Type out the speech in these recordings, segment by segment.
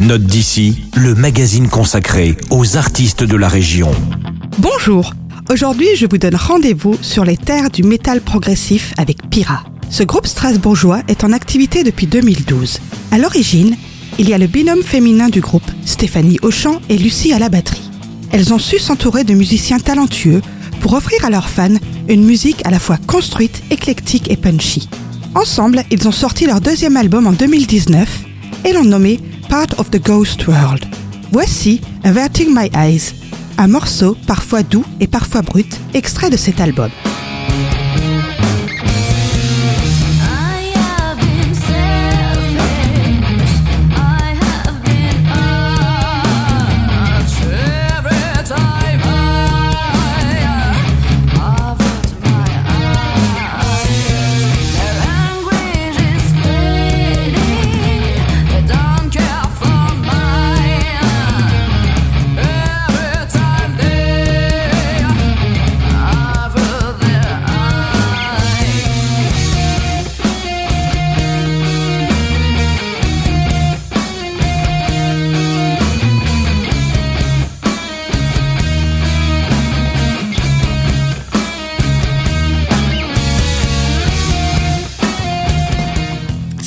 Note d'ici, le magazine consacré aux artistes de la région. Bonjour, aujourd'hui je vous donne rendez-vous sur les terres du métal progressif avec Pira. Ce groupe strasbourgeois est en activité depuis 2012. À l'origine, il y a le binôme féminin du groupe, Stéphanie au chant et Lucie à la batterie. Elles ont su s'entourer de musiciens talentueux pour offrir à leurs fans une musique à la fois construite, éclectique et punchy. Ensemble, ils ont sorti leur deuxième album en 2019 et l'ont nommé Part of the Ghost World. Voici Averting My Eyes, un morceau parfois doux et parfois brut, extrait de cet album.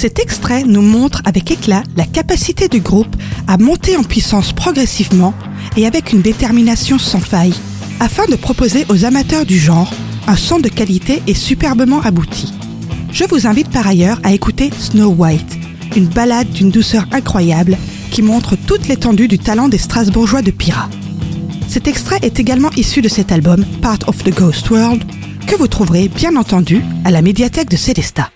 Cet extrait nous montre avec éclat la capacité du groupe à monter en puissance progressivement et avec une détermination sans faille, afin de proposer aux amateurs du genre un son de qualité et superbement abouti. Je vous invite par ailleurs à écouter Snow White, une ballade d'une douceur incroyable qui montre toute l'étendue du talent des Strasbourgeois de Pira. Cet extrait est également issu de cet album, Part of the Ghost World, que vous trouverez bien entendu à la médiathèque de Célestat.